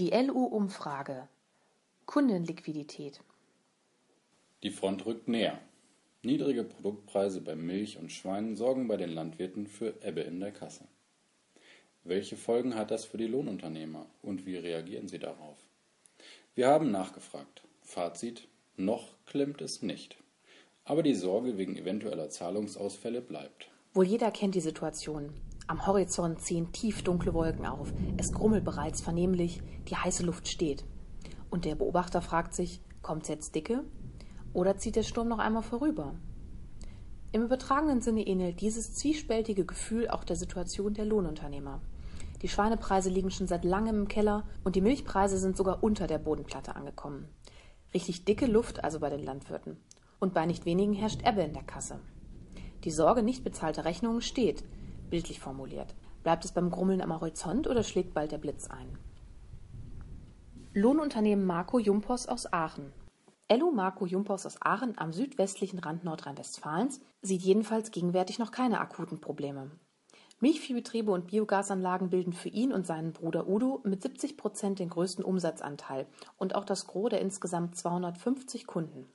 Die LU-Umfrage Kundenliquidität Die Front rückt näher. Niedrige Produktpreise bei Milch und Schweinen sorgen bei den Landwirten für Ebbe in der Kasse. Welche Folgen hat das für die Lohnunternehmer und wie reagieren sie darauf? Wir haben nachgefragt. Fazit: Noch klemmt es nicht. Aber die Sorge wegen eventueller Zahlungsausfälle bleibt. Wohl jeder kennt die Situation. Am Horizont ziehen tief dunkle Wolken auf. Es grummelt bereits vernehmlich, die heiße Luft steht. Und der Beobachter fragt sich, kommt's jetzt dicke? Oder zieht der Sturm noch einmal vorüber? Im übertragenen Sinne ähnelt dieses zwiespältige Gefühl auch der Situation der Lohnunternehmer. Die Schweinepreise liegen schon seit langem im Keller und die Milchpreise sind sogar unter der Bodenplatte angekommen. Richtig dicke Luft also bei den Landwirten. Und bei nicht wenigen herrscht Ebbe in der Kasse. Die Sorge nicht bezahlter Rechnungen steht, bildlich formuliert. Bleibt es beim Grummeln am Horizont oder schlägt bald der Blitz ein? Lohnunternehmen Marco Jumpos aus Aachen. Ello Marco Jumpos aus Aachen am südwestlichen Rand Nordrhein-Westfalens sieht jedenfalls gegenwärtig noch keine akuten Probleme. Milchviehbetriebe und Biogasanlagen bilden für ihn und seinen Bruder Udo mit 70 Prozent den größten Umsatzanteil und auch das Gros der insgesamt 250 Kunden.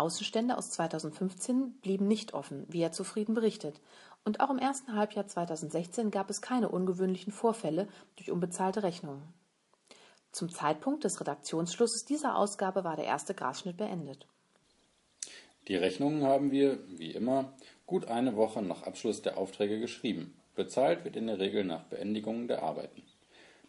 Außenstände aus 2015 blieben nicht offen, wie er zufrieden berichtet. Und auch im ersten Halbjahr 2016 gab es keine ungewöhnlichen Vorfälle durch unbezahlte Rechnungen. Zum Zeitpunkt des Redaktionsschlusses dieser Ausgabe war der erste Grasschnitt beendet. Die Rechnungen haben wir, wie immer, gut eine Woche nach Abschluss der Aufträge geschrieben. Bezahlt wird in der Regel nach Beendigung der Arbeiten.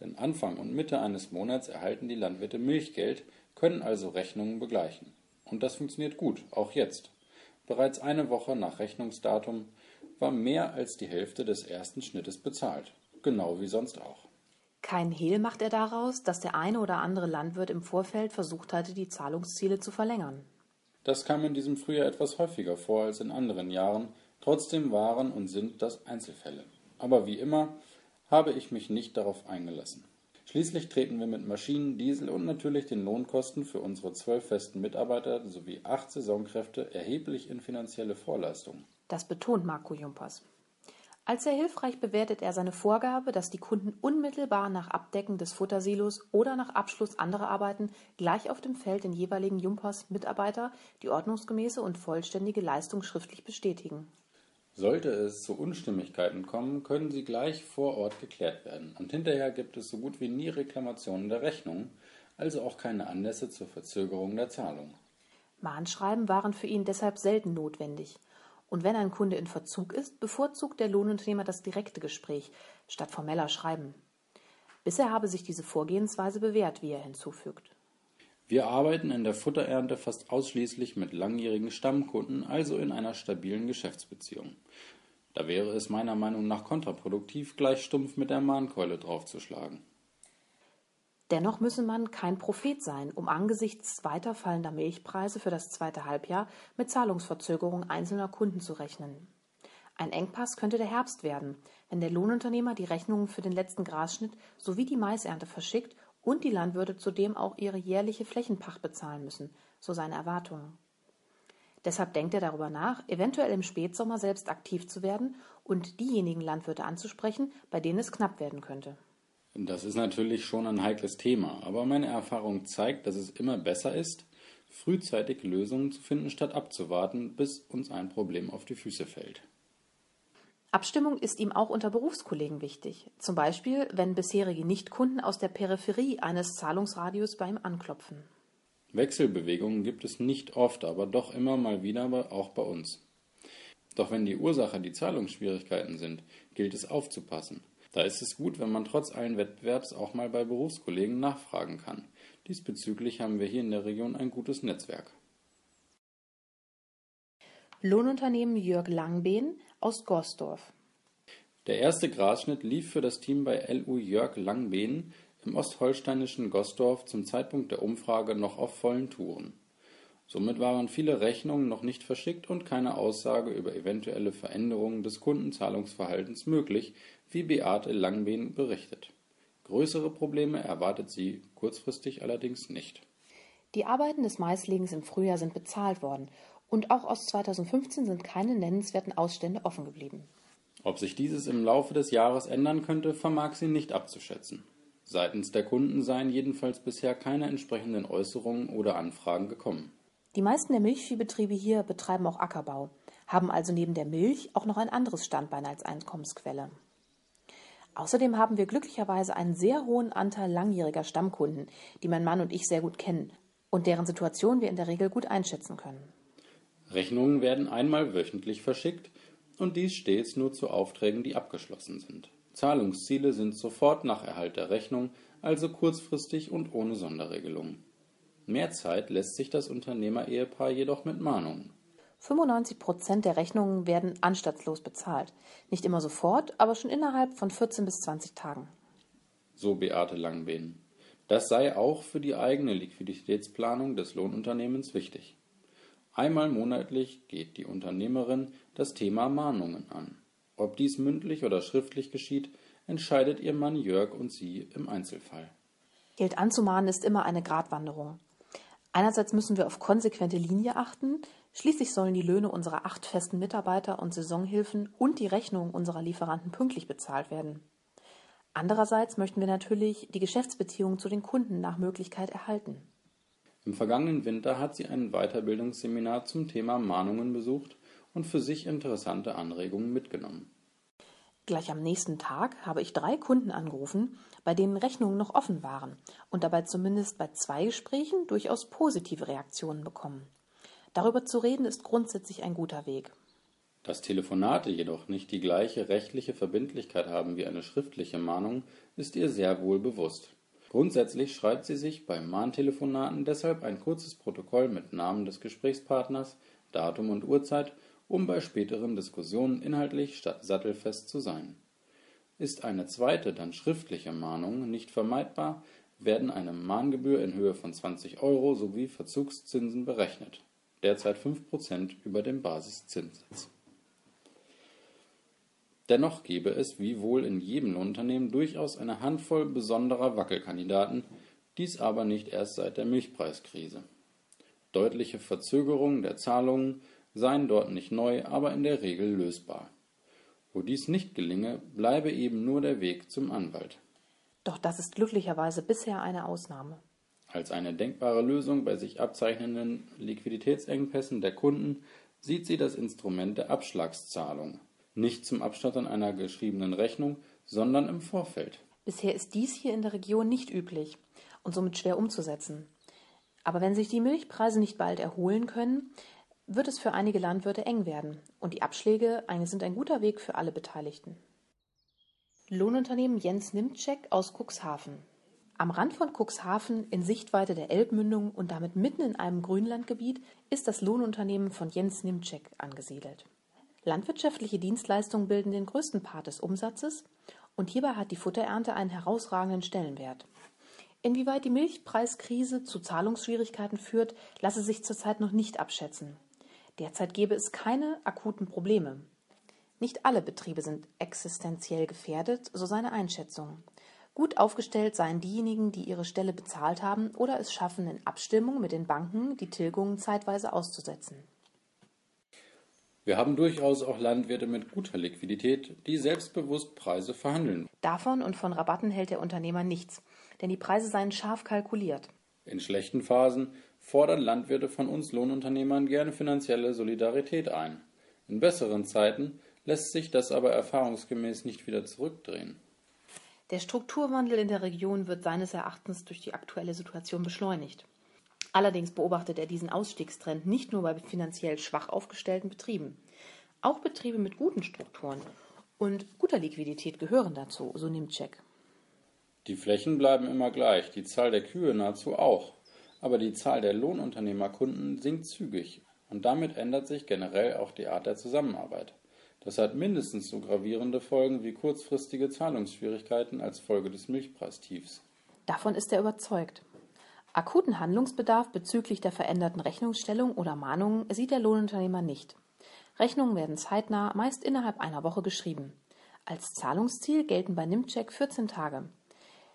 Denn Anfang und Mitte eines Monats erhalten die Landwirte Milchgeld, können also Rechnungen begleichen. Und das funktioniert gut, auch jetzt. Bereits eine Woche nach Rechnungsdatum war mehr als die Hälfte des ersten Schnittes bezahlt. Genau wie sonst auch. Kein Hehl macht er daraus, dass der eine oder andere Landwirt im Vorfeld versucht hatte, die Zahlungsziele zu verlängern. Das kam in diesem Frühjahr etwas häufiger vor als in anderen Jahren, trotzdem waren und sind das Einzelfälle. Aber wie immer habe ich mich nicht darauf eingelassen. Schließlich treten wir mit Maschinen, Diesel und natürlich den Lohnkosten für unsere zwölf festen Mitarbeiter sowie acht Saisonkräfte erheblich in finanzielle Vorleistungen. Das betont Marco Jumpers. Als sehr hilfreich bewertet er seine Vorgabe, dass die Kunden unmittelbar nach Abdecken des Futtersilos oder nach Abschluss anderer Arbeiten gleich auf dem Feld den jeweiligen Jumpers Mitarbeiter die ordnungsgemäße und vollständige Leistung schriftlich bestätigen. Sollte es zu Unstimmigkeiten kommen, können sie gleich vor Ort geklärt werden. Und hinterher gibt es so gut wie nie Reklamationen der Rechnung, also auch keine Anlässe zur Verzögerung der Zahlung. Mahnschreiben waren für ihn deshalb selten notwendig. Und wenn ein Kunde in Verzug ist, bevorzugt der Lohnunternehmer das direkte Gespräch statt formeller Schreiben. Bisher habe sich diese Vorgehensweise bewährt, wie er hinzufügt. Wir arbeiten in der Futterernte fast ausschließlich mit langjährigen Stammkunden, also in einer stabilen Geschäftsbeziehung. Da wäre es meiner Meinung nach kontraproduktiv, gleich stumpf mit der Mahnkeule draufzuschlagen. Dennoch müsse man kein Prophet sein, um angesichts weiter fallender Milchpreise für das zweite Halbjahr mit Zahlungsverzögerungen einzelner Kunden zu rechnen. Ein Engpass könnte der Herbst werden, wenn der Lohnunternehmer die Rechnungen für den letzten Grasschnitt sowie die Maisernte verschickt und die Landwirte zudem auch ihre jährliche Flächenpacht bezahlen müssen, so seine Erwartungen. Deshalb denkt er darüber nach, eventuell im Spätsommer selbst aktiv zu werden und diejenigen Landwirte anzusprechen, bei denen es knapp werden könnte. Das ist natürlich schon ein heikles Thema, aber meine Erfahrung zeigt, dass es immer besser ist, frühzeitig Lösungen zu finden, statt abzuwarten, bis uns ein Problem auf die Füße fällt. Abstimmung ist ihm auch unter Berufskollegen wichtig. Zum Beispiel, wenn bisherige Nichtkunden aus der Peripherie eines Zahlungsradius bei ihm anklopfen. Wechselbewegungen gibt es nicht oft, aber doch immer mal wieder, auch bei uns. Doch wenn die Ursache die Zahlungsschwierigkeiten sind, gilt es aufzupassen. Da ist es gut, wenn man trotz allen Wettbewerbs auch mal bei Berufskollegen nachfragen kann. Diesbezüglich haben wir hier in der Region ein gutes Netzwerk. Lohnunternehmen Jörg Langbehn aus Gorsdorf. Der erste Grasschnitt lief für das Team bei LU Jörg Langbehn im ostholsteinischen Gosdorf zum Zeitpunkt der Umfrage noch auf vollen Touren. Somit waren viele Rechnungen noch nicht verschickt und keine Aussage über eventuelle Veränderungen des Kundenzahlungsverhaltens möglich, wie Beate Langbehn berichtet. Größere Probleme erwartet sie kurzfristig allerdings nicht. Die Arbeiten des Maislegens im Frühjahr sind bezahlt worden und auch aus 2015 sind keine nennenswerten Ausstände offen geblieben. Ob sich dieses im Laufe des Jahres ändern könnte, vermag sie nicht abzuschätzen. Seitens der Kunden seien jedenfalls bisher keine entsprechenden Äußerungen oder Anfragen gekommen. Die meisten der Milchviehbetriebe hier betreiben auch Ackerbau, haben also neben der Milch auch noch ein anderes Standbein als Einkommensquelle. Außerdem haben wir glücklicherweise einen sehr hohen Anteil langjähriger Stammkunden, die mein Mann und ich sehr gut kennen und deren Situation wir in der Regel gut einschätzen können. Rechnungen werden einmal wöchentlich verschickt und dies stets nur zu Aufträgen, die abgeschlossen sind. Zahlungsziele sind sofort nach Erhalt der Rechnung, also kurzfristig und ohne Sonderregelungen. Mehr Zeit lässt sich das Unternehmer-Ehepaar jedoch mit Mahnungen. 95 Prozent der Rechnungen werden anstandslos bezahlt. Nicht immer sofort, aber schon innerhalb von 14 bis 20 Tagen. So Beate Langbehn. Das sei auch für die eigene Liquiditätsplanung des Lohnunternehmens wichtig. Einmal monatlich geht die Unternehmerin das Thema Mahnungen an. Ob dies mündlich oder schriftlich geschieht, entscheidet ihr Mann Jörg und sie im Einzelfall. Geld anzumahnen ist immer eine Gratwanderung. Einerseits müssen wir auf konsequente Linie achten, schließlich sollen die Löhne unserer acht festen Mitarbeiter und Saisonhilfen und die Rechnungen unserer Lieferanten pünktlich bezahlt werden. Andererseits möchten wir natürlich die Geschäftsbeziehungen zu den Kunden nach Möglichkeit erhalten. Im vergangenen Winter hat sie ein Weiterbildungsseminar zum Thema Mahnungen besucht und für sich interessante Anregungen mitgenommen. Gleich am nächsten Tag habe ich drei Kunden angerufen, bei denen Rechnungen noch offen waren und dabei zumindest bei zwei Gesprächen durchaus positive Reaktionen bekommen. Darüber zu reden ist grundsätzlich ein guter Weg. Dass Telefonate jedoch nicht die gleiche rechtliche Verbindlichkeit haben wie eine schriftliche Mahnung, ist ihr sehr wohl bewusst. Grundsätzlich schreibt sie sich bei Mahntelefonaten deshalb ein kurzes Protokoll mit Namen des Gesprächspartners, Datum und Uhrzeit um bei späteren Diskussionen inhaltlich sattelfest zu sein. Ist eine zweite, dann schriftliche Mahnung nicht vermeidbar, werden eine Mahngebühr in Höhe von 20 Euro sowie Verzugszinsen berechnet, derzeit 5% über dem Basiszinssatz. Dennoch gäbe es, wie wohl in jedem Unternehmen, durchaus eine Handvoll besonderer Wackelkandidaten, dies aber nicht erst seit der Milchpreiskrise. Deutliche Verzögerungen der Zahlungen seien dort nicht neu, aber in der Regel lösbar. Wo dies nicht gelinge, bleibe eben nur der Weg zum Anwalt. Doch das ist glücklicherweise bisher eine Ausnahme. Als eine denkbare Lösung bei sich abzeichnenden Liquiditätsengpässen der Kunden sieht sie das Instrument der Abschlagszahlung, nicht zum Abstattern einer geschriebenen Rechnung, sondern im Vorfeld. Bisher ist dies hier in der Region nicht üblich und somit schwer umzusetzen. Aber wenn sich die Milchpreise nicht bald erholen können, wird es für einige Landwirte eng werden, und die Abschläge sind ein guter Weg für alle Beteiligten. Lohnunternehmen Jens Nimczek aus Cuxhaven. Am Rand von Cuxhaven, in Sichtweite der Elbmündung und damit mitten in einem Grünlandgebiet, ist das Lohnunternehmen von Jens Nimczek angesiedelt. Landwirtschaftliche Dienstleistungen bilden den größten Part des Umsatzes und hierbei hat die Futterernte einen herausragenden Stellenwert. Inwieweit die Milchpreiskrise zu Zahlungsschwierigkeiten führt, lasse sich zurzeit noch nicht abschätzen. Derzeit gäbe es keine akuten Probleme. Nicht alle Betriebe sind existenziell gefährdet, so seine Einschätzung. Gut aufgestellt seien diejenigen, die ihre Stelle bezahlt haben oder es schaffen, in Abstimmung mit den Banken die Tilgungen zeitweise auszusetzen. Wir haben durchaus auch Landwirte mit guter Liquidität, die selbstbewusst Preise verhandeln. Davon und von Rabatten hält der Unternehmer nichts, denn die Preise seien scharf kalkuliert. In schlechten Phasen fordern Landwirte von uns Lohnunternehmern gerne finanzielle Solidarität ein. In besseren Zeiten lässt sich das aber erfahrungsgemäß nicht wieder zurückdrehen. Der Strukturwandel in der Region wird seines Erachtens durch die aktuelle Situation beschleunigt. Allerdings beobachtet er diesen Ausstiegstrend nicht nur bei finanziell schwach aufgestellten Betrieben. Auch Betriebe mit guten Strukturen und guter Liquidität gehören dazu, so nimmt Check. Die Flächen bleiben immer gleich, die Zahl der Kühe nahezu auch aber die Zahl der Lohnunternehmerkunden sinkt zügig und damit ändert sich generell auch die Art der Zusammenarbeit. Das hat mindestens so gravierende Folgen wie kurzfristige Zahlungsschwierigkeiten als Folge des Milchpreistiefs. Davon ist er überzeugt. Akuten Handlungsbedarf bezüglich der veränderten Rechnungsstellung oder Mahnungen sieht der Lohnunternehmer nicht. Rechnungen werden zeitnah, meist innerhalb einer Woche geschrieben. Als Zahlungsziel gelten bei Nimcheck 14 Tage.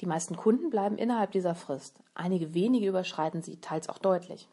Die meisten Kunden bleiben innerhalb dieser Frist. Einige wenige überschreiten sie, teils auch deutlich.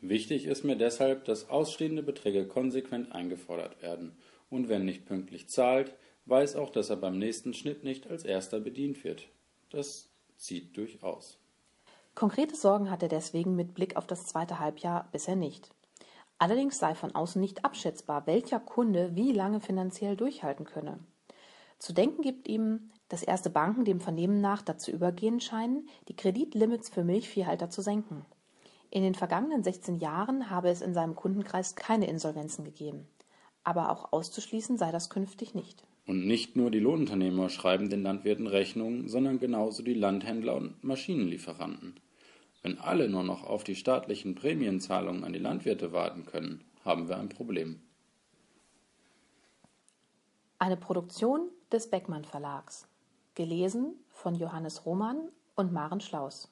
Wichtig ist mir deshalb, dass ausstehende Beträge konsequent eingefordert werden. Und wenn nicht pünktlich zahlt, weiß auch, dass er beim nächsten Schnitt nicht als erster bedient wird. Das zieht durchaus. Konkrete Sorgen hat er deswegen mit Blick auf das zweite Halbjahr bisher nicht. Allerdings sei von außen nicht abschätzbar, welcher Kunde wie lange finanziell durchhalten könne. Zu denken gibt ihm, dass erste Banken dem Vernehmen nach dazu übergehen scheinen, die Kreditlimits für Milchviehhalter zu senken. In den vergangenen 16 Jahren habe es in seinem Kundenkreis keine Insolvenzen gegeben. Aber auch auszuschließen sei das künftig nicht. Und nicht nur die Lohnunternehmer schreiben den Landwirten Rechnungen, sondern genauso die Landhändler und Maschinenlieferanten. Wenn alle nur noch auf die staatlichen Prämienzahlungen an die Landwirte warten können, haben wir ein Problem. Eine Produktion des Beckmann Verlags. Gelesen von Johannes Roman und Maren Schlaus.